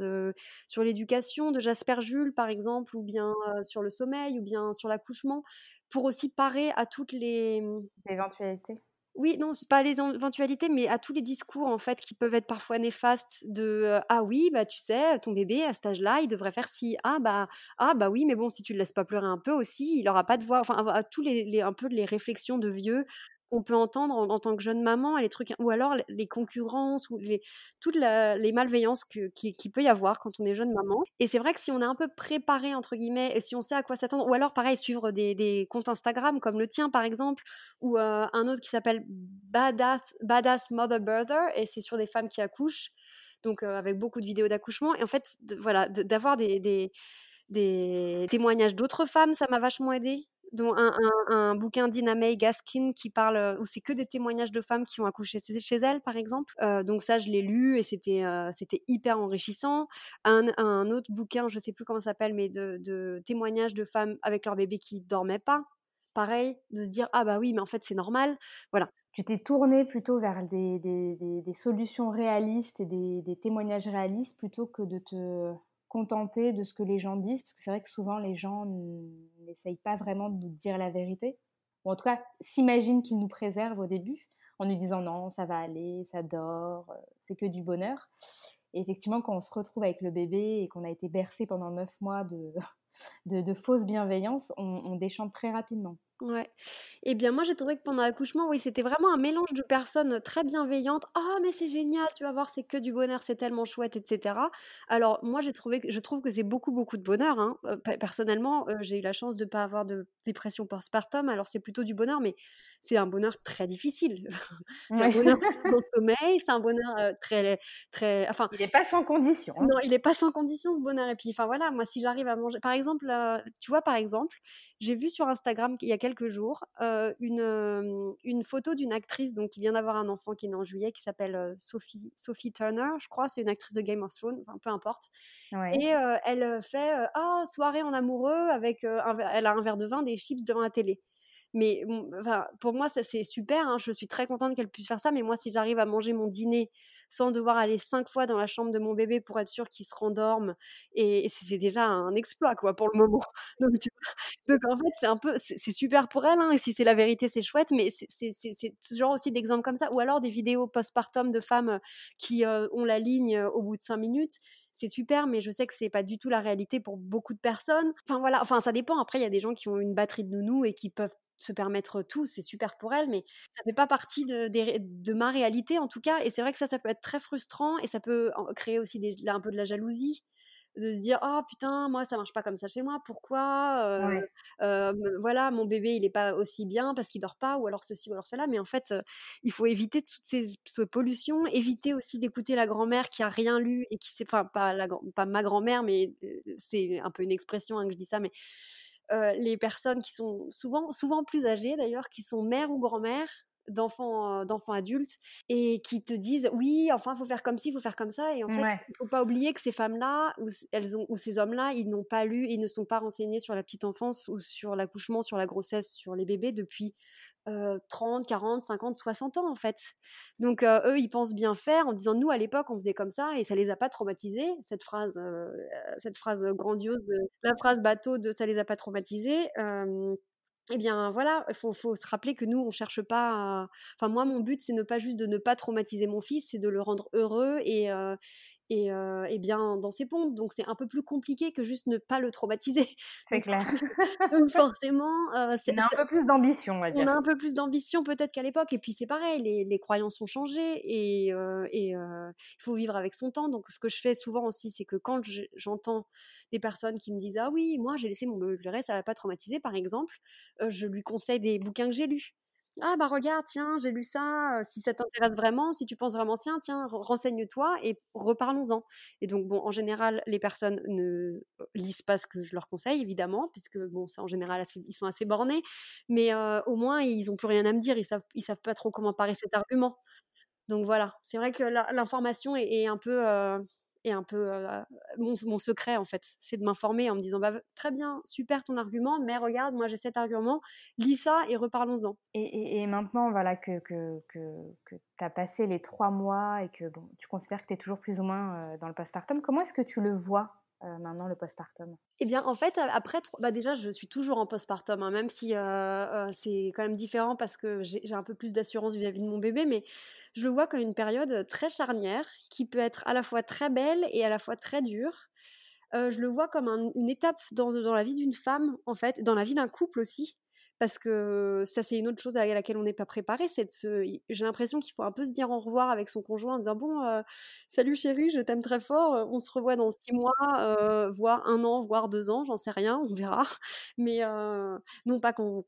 sur l'éducation de Jasper Jules par exemple, ou bien sur le sommeil, ou bien sur l'accouchement, pour aussi parer à toutes les mmh, éventualités. Oui, non, pas les éventualités, mais à tous les discours en fait qui peuvent être parfois néfastes de ah oui, bah tu sais, ton bébé à cet âge-là, il devrait faire ci. Ah bah ah bah oui, mais bon, si tu le laisses pas pleurer un peu aussi, il aura pas de voix. Enfin, à tous les, un peu les réflexions de vieux on peut entendre en, tant que jeune maman, les trucs, ou alors les concurrences, ou les, toutes les malveillances qu'il qui peut y avoir quand on est jeune maman. Et c'est vrai que si on est un peu préparé, entre guillemets, et si on sait à quoi s'attendre, ou alors pareil, suivre des, comptes Instagram comme le tien par exemple, ou euh, un autre qui s'appelle Badass, Badass Mother Birther, et c'est sur des femmes qui accouchent, donc euh, avec beaucoup de vidéos d'accouchement. Et en fait, voilà, d'avoir des, des, des témoignages d'autres femmes, ça m'a vachement aidé dont un, bouquin d'Ina Gaskin qui parle, euh, où c'est que des témoignages de femmes qui ont accouché chez elle, par exemple. Euh, donc ça, je l'ai lu et c'était euh, c'était hyper enrichissant. Un, autre bouquin, je sais plus comment ça s'appelle, mais de, témoignages de femmes avec leur bébé qui dormait pas. Pareil, de se dire ah bah oui, mais en fait c'est normal. Voilà. Tu t'es tourné plutôt vers des, des, solutions réalistes et des témoignages réalistes plutôt que de te contenter de ce que les gens disent, parce que c'est vrai que souvent les gens n'essayent pas vraiment de nous dire la vérité, ou en tout cas s'imaginent qu'ils nous préservent au début, en nous disant non, ça va aller, ça dort, euh, c'est que du bonheur. Et effectivement, quand on se retrouve avec le bébé et qu'on a été bercé pendant neuf mois de, *laughs* de, fausses bienveillances, on, déchante très rapidement. Ouais. Eh bien, moi, j'ai trouvé que pendant l'accouchement, oui, c'était vraiment un mélange de personnes très bienveillantes. «Ah, mais c'est génial, tu vas voir, c'est que du bonheur, c'est tellement chouette», et cetera. Alors moi, j'ai trouvé que je trouve que c'est beaucoup, beaucoup de bonheur, hein. Personnellement, euh, j'ai eu la chance de ne pas avoir de dépression postpartum, alors c'est plutôt du bonheur, mais c'est un bonheur très difficile. *laughs* C'est un bonheur *laughs* sans sommeil, c'est un bonheur, euh, très très enfin Il n'est pas sans condition, hein. Non, il n'est pas sans condition ce bonheur et puis, enfin voilà, moi, si j'arrive à manger par exemple, euh, tu vois, par exemple, j'ai vu sur Instagram il y a quelques jours une, une photo d'une actrice donc, qui vient d'avoir un enfant qui est né en juillet, qui s'appelle Sophie, Sophie Turner, je crois, c'est une actrice de Game of Thrones, enfin, peu importe. Et elle fait Ah, soirée en amoureux, avec un, elle a un verre de vin, des chips devant la télé. Mais enfin, pour moi, c'est super. Hein, je suis très contente qu'elle puisse faire ça. Mais moi, si j'arrive à manger mon dîner sans devoir aller cinq fois dans la chambre de mon bébé pour être sûr qu'il se rendorme, et, c'est déjà un exploit quoi pour le moment. *laughs* Donc, en fait, c'est un peu, c'est super pour elle. Hein, et si c'est la vérité, c'est chouette. Mais c'est ce genre aussi d'exemples comme ça, ou alors des vidéos postpartum de femmes qui ont la ligne au bout de cinq minutes c'est super, mais je sais que c'est pas du tout la réalité pour beaucoup de personnes. Enfin voilà, enfin ça dépend. Après, il y a des gens qui ont une batterie de nounous et qui peuvent se permettre tout, c'est super pour elle, mais ça fait pas partie de, ma réalité en tout cas. Et c'est vrai que ça, ça peut être très frustrant et ça peut créer aussi un peu de la jalousie de se dire oh putain moi ça marche pas comme ça chez moi pourquoi voilà mon bébé il est pas aussi bien parce qu'il dort pas ou alors ceci ou alors cela mais en fait il faut éviter toutes ces, pollutions éviter aussi d'écouter la grand-mère qui a rien lu et qui sait enfin pas la pas ma grand-mère mais c'est un peu une expression hein, que je dis ça mais les personnes qui sont souvent, souvent plus âgées d'ailleurs, qui sont mères ou grand-mères d'enfants d'enfants adultes et qui te disent oui enfin il faut faire comme ci il faut faire comme ça et en fait il faut pas oublier que ces femmes là ou elles ont ou ces hommes là ils n'ont pas lu ils ne sont pas renseignés sur la petite enfance ou sur l'accouchement sur la grossesse sur les bébés depuis 30, 40, 50, 60 ans en fait. Donc eux, ils pensent bien faire en disant nous à l'époque on faisait comme ça et ça les a pas traumatisés. Cette phrase, cette phrase grandiose, la phrase bateau de ça les a pas traumatisés. Eh bien voilà, il faut, se rappeler que nous on cherche pas. Enfin moi mon but c'est ne pas juste de ne pas traumatiser mon fils, c'est de le rendre heureux et et, bien dans ses pompes. Donc c'est un peu plus compliqué que juste ne pas le traumatiser. *laughs* C'est clair. *laughs* donc forcément, c'est, on a un peu plus d'ambition, on va dire. On a un peu plus d'ambition peut-être qu'à l'époque. Et puis c'est pareil, les, les, croyances ont changé et il faut vivre avec son temps. Donc ce que je fais souvent aussi, c'est que quand j'entends des personnes qui me disent ah oui moi j'ai laissé mon bébé pleurer ça va pas traumatiser par exemple je lui conseille des bouquins que j'ai lus ah bah regarde, tiens, j'ai lu ça, si ça t'intéresse vraiment, si tu penses vraiment, tiens, tiens, renseigne-toi et reparlons-en. Et donc, bon, en général, les personnes ne lisent pas ce que je leur conseille, évidemment, puisque, bon, en général, ils sont assez bornés, mais au moins, ils n'ont plus rien à me dire, ils savent, ils savent pas trop comment parer cet argument. Donc voilà, c'est vrai que l'information est, un peu et un peu mon, secret en fait. C'est de m'informer en me disant bah, très bien, super ton argument, mais regarde, moi j'ai cet argument, lis ça et reparlons-en. Et, maintenant, voilà, que, que, que, tu as passé les trois mois et que bon, tu considères que tu es toujours plus ou moins dans le postpartum, comment est-ce que tu le vois? Maintenant le postpartum Eh bien, en fait, après, bah déjà, je suis toujours en postpartum, hein, même si c'est quand même différent parce que j'ai un peu plus d'assurance vis-à-vis de mon bébé, mais je le vois comme une période très charnière qui peut être à la fois très belle et à la fois très dure. je le vois comme une étape dans la vie d'une femme, en fait, dans la vie d'un couple aussi. Parce que ça, c'est une autre chose à laquelle on n'est pas préparé. C'est J'ai l'impression qu'il faut un peu se dire au revoir avec son conjoint en disant Bon, salut chérie, je t'aime très fort, on se revoit dans six mois, voire un an, voire deux ans, j'en sais rien, on verra. *laughs* Mais non pas qu'on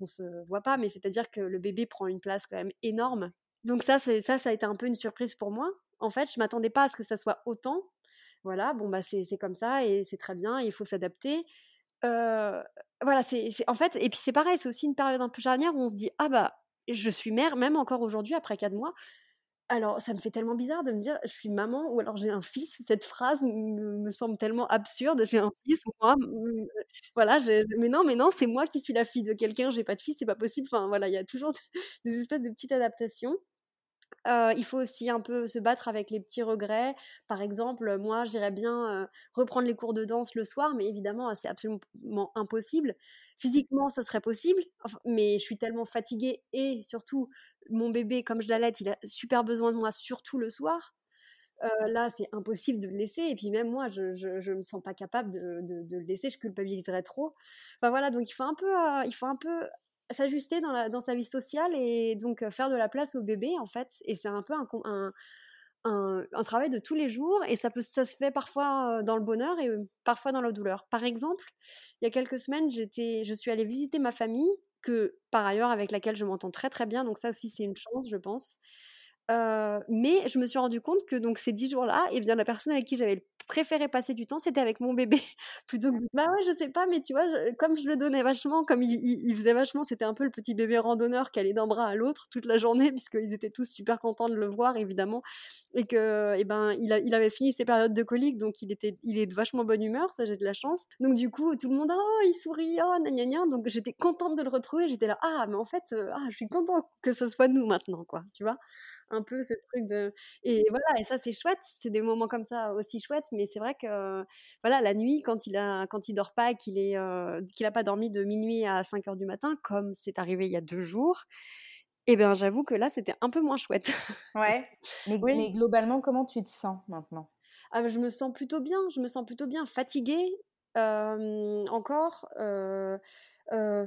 ne se voit pas, mais c'est-à-dire que le bébé prend une place quand même énorme donc ça, ça, ça a été un peu une surprise pour moi. En fait, je m'attendais pas à ce que ça soit autant. Voilà, bon bah c'est comme ça et c'est très bien. Il faut s'adapter. Voilà, c'est en fait et puis c'est pareil, c'est aussi une période un peu charnière où on se dit ah bah je suis mère, même encore aujourd'hui après quatre mois. Alors, ça me fait tellement bizarre de me dire, je suis maman ou alors j'ai un fils. Cette phrase me, semble tellement absurde. J'ai un fils, moi. Voilà, mais non, mais non, c'est moi qui suis la fille de quelqu'un. J'ai pas de fils, c'est pas possible. Enfin, voilà, il y a toujours *laughs* des espèces de petites adaptations il faut aussi un peu se battre avec les petits regrets. Par exemple, moi, j'irais bien reprendre les cours de danse le soir, mais évidemment, c'est absolument impossible. Physiquement, ce serait possible, mais je suis tellement fatiguée et surtout, mon bébé, comme je l'allaite, il a super besoin de moi, surtout le soir. là, c'est impossible de le laisser. Et puis même moi, je ne me sens pas capable de, de, le laisser, je culpabiliserais trop. Enfin voilà, donc il faut un peu, il faut un peu s'ajuster dans, sa vie sociale et donc faire de la place au bébé en fait. Et c'est un peu un, travail de tous les jours et ça, peut, ça se fait parfois dans le bonheur et parfois dans la douleur. Par exemple, il y a quelques semaines, j'étais, je suis allée visiter ma famille que par ailleurs avec laquelle je m'entends très très bien, donc ça aussi c'est une chance je pense. Mais je me suis rendu compte que donc ces dix jours-là, et eh bien la personne avec qui j'avais préféré passer du temps, c'était avec mon bébé, *laughs* plutôt que bah ouais, je sais pas, mais tu vois, comme je le donnais vachement, comme il, faisait vachement, c'était un peu le petit bébé randonneur qui allait d'un bras à l'autre toute la journée, *laughs* puisqu'ils étaient tous super contents de le voir évidemment, et que et eh ben il, a, il avait fini ses périodes de colique, donc il était il est de vachement bonne humeur, ça j'ai de la chance. Donc du coup tout le monde oh il sourit, oh gna donc j'étais contente de le retrouver, j'étais là ah mais en fait ah je suis contente que ce soit nous maintenant quoi, tu vois? Peu ce truc de et voilà et ça c'est chouette c'est des moments comme ça aussi chouettes mais c'est vrai que voilà la nuit quand il a quand il dort pas qu'il est qu'il a pas dormi de minuit à 5 heures du matin comme c'est arrivé il y a deux jours et eh bien j'avoue que là c'était un peu moins chouette. Ouais mais, *laughs* mais globalement comment tu te sens maintenant? Ah, je me sens plutôt bien je me sens plutôt bien fatiguée encore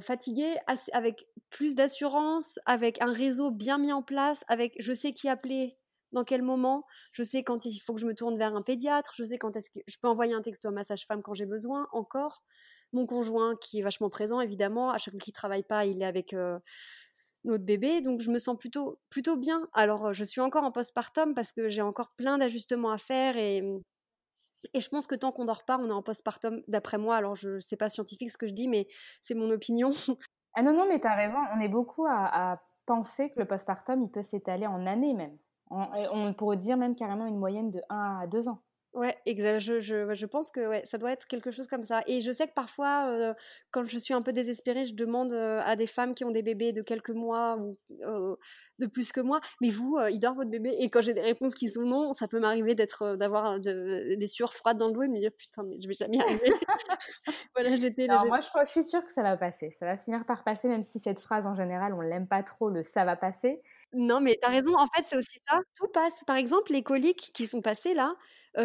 fatiguée, avec plus d'assurance, avec un réseau bien mis en place, avec je sais qui appeler dans quel moment, je sais quand il faut que je me tourne vers un pédiatre, je sais quand est-ce que je peux envoyer un texto à ma sage-femme quand j'ai besoin, encore. Mon conjoint qui est vachement présent, évidemment, à chaque fois qu'il travaille pas, il est avec notre bébé, donc je me sens plutôt, plutôt bien. Alors, je suis encore en postpartum parce que j'ai encore plein d'ajustements à faire et et je pense que tant qu'on dort pas, on est en postpartum, d'après moi. Alors, je sais pas scientifique ce que je dis, mais c'est mon opinion. *laughs* ah non, non, mais tu as raison. On est beaucoup à, penser que le postpartum, il peut s'étaler en années même. On, on, pourrait dire même carrément une moyenne de 1 à 2 ans. Ouais, exact. Je, je, je, pense que ouais, ça doit être quelque chose comme ça. Et je sais que parfois, euh, quand je suis un peu désespérée, je demande euh, à des femmes qui ont des bébés de quelques mois ou euh, de plus que moi, mais vous, il dort votre bébé? Et quand j'ai des réponses qui sont non, ça peut m'arriver d'être, d'avoir des sueurs froides dans le dos et me dire putain, mais je vais jamais y *laughs* arriver. *laughs* voilà, j'étais. Alors moi, je, je suis sûre que ça va passer. Ça va finir par passer, même si cette phrase en général, on l'aime pas trop, le ça va passer. Non, mais tu as raison. En fait, c'est aussi ça. Tout passe. Par exemple, les coliques qui sont passées là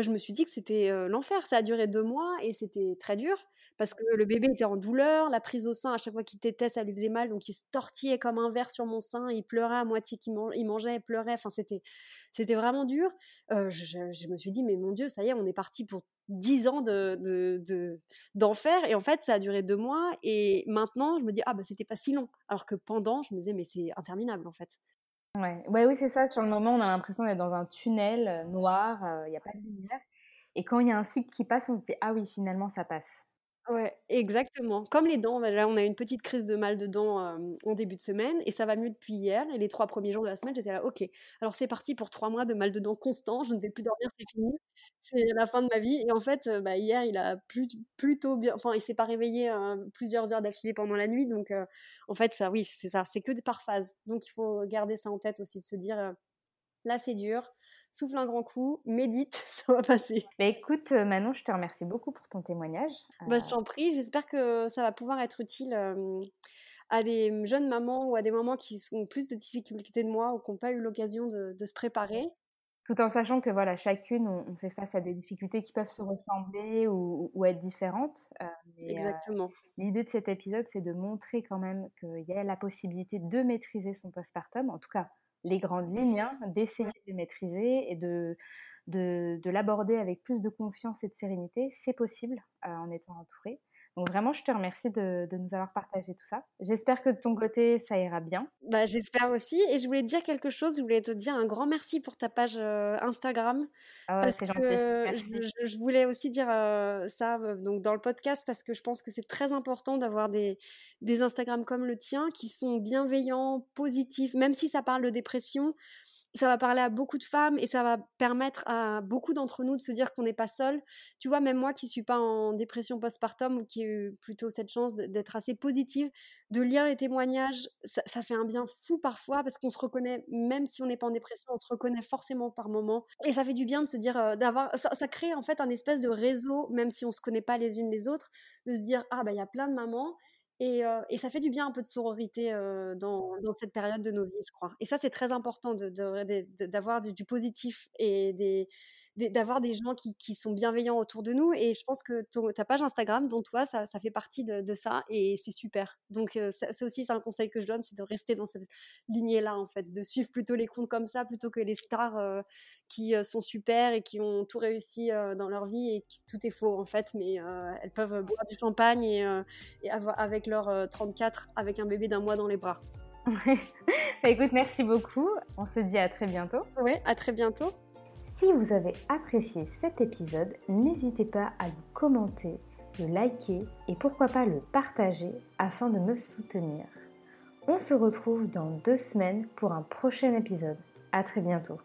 je me suis dit que c'était l'enfer. Ça a duré deux mois et c'était très dur parce que le bébé était en douleur, la prise au sein, à chaque fois qu'il tétait, ça lui faisait mal, donc il se tortillait comme un verre sur mon sein, il pleurait à moitié qu'il il mangeait, il pleurait, enfin c'était, c'était vraiment dur. je, me suis dit, mais mon Dieu, ça y est, on est parti pour dix ans de, d'enfer, et en fait, ça a duré deux mois, et maintenant, je me dis, ah bah c'était pas si long, alors que pendant, je me disais, mais c'est interminable en fait. Ouais. oui, c'est ça. Sur le moment, on a l'impression d'être dans un tunnel euh, noir, euh, il n'y a pas de lumière. Et quand il y a un cycle qui passe, on se dit ah oui, finalement, ça passe. Ouais, exactement. Comme les dents, là, on a eu une petite crise de mal de dents en début de semaine et ça va mieux depuis hier. Et les trois premiers jours de la semaine, j'étais là, ok, alors c'est parti pour trois mois de mal de dents constant, je ne vais plus dormir, c'est fini, c'est la fin de ma vie. Et en fait, bah, hier, il a plutôt bien, enfin, il s'est pas réveillé plusieurs heures d'affilée pendant la nuit. Donc, en fait, ça, oui, c'est ça, c'est que par phase. Donc, il faut garder ça en tête aussi, de se dire, là, c'est dur, souffle un grand coup, médite, *laughs* ça va passer. Bah écoute, euh, Manon, je te remercie beaucoup pour ton témoignage. Bah, je t'en prie, j'espère que ça va pouvoir être utile à des jeunes mamans ou à des mamans qui ont plus de difficultés de moi ou qui n'ont pas eu l'occasion de, se préparer. Tout en sachant que voilà, chacune, on, fait face à des difficultés qui peuvent se ressembler ou, être différentes. Euh, Exactement. L'idée de cet épisode, c'est de montrer quand même qu'il y a la possibilité de maîtriser son postpartum, en tout cas les grandes lignes, hein, d'essayer de les maîtriser et de, de, l'aborder avec plus de confiance et de sérénité. C'est possible euh, en étant entouré. Donc vraiment, je te remercie de, nous avoir partagé tout ça. J'espère que de ton côté, ça ira bien. Bah, J'espère aussi. Et je voulais te dire quelque chose. Je voulais te dire un grand merci pour ta page euh, Instagram. Oh, parce que je, je, voulais aussi dire euh, ça euh, donc dans le podcast parce que je pense que c'est très important d'avoir des, des Instagrams comme le tien qui sont bienveillants, positifs, même si ça parle de dépression ça va parler à beaucoup de femmes et ça va permettre à beaucoup d'entre nous de se dire qu'on n'est pas seul. Tu vois, même moi qui suis pas en dépression postpartum ou qui ai eu plutôt cette chance d'être assez positive, de lire les témoignages, ça, fait un bien fou parfois parce qu'on se reconnaît, même si on n'est pas en dépression, on se reconnaît forcément par moment. Et ça fait du bien de se dire, euh, d'avoir, ça, crée en fait un espèce de réseau, même si on se connaît pas les unes les autres, de se dire, ah bah il y a plein de mamans et, ça fait du bien un peu de sororité dans, cette période de nos vies, je crois. Et ça, c'est très important d'avoir du, positif et des, d'avoir des gens qui, qui, sont bienveillants autour de nous. Et je pense que ta page Instagram, dont toi, ça, ça fait partie de, de ça et c'est super. Donc, c'est aussi un conseil que je donne, c'est de rester dans cette lignée-là, en fait, de suivre plutôt les comptes comme ça plutôt que les stars qui sont super et qui ont tout réussi dans leur vie et qui, tout est faux, en fait. Mais elles peuvent boire du champagne et, et avoir, avec leur 34 avec un bébé d'un mois dans les bras. *laughs* Bah, écoute, merci beaucoup. On se dit à très bientôt. Oui, à très bientôt. Si vous avez apprécié cet épisode, n'hésitez pas à le commenter, le liker et pourquoi pas le partager afin de me soutenir. On se retrouve dans deux semaines pour un prochain épisode. À très bientôt.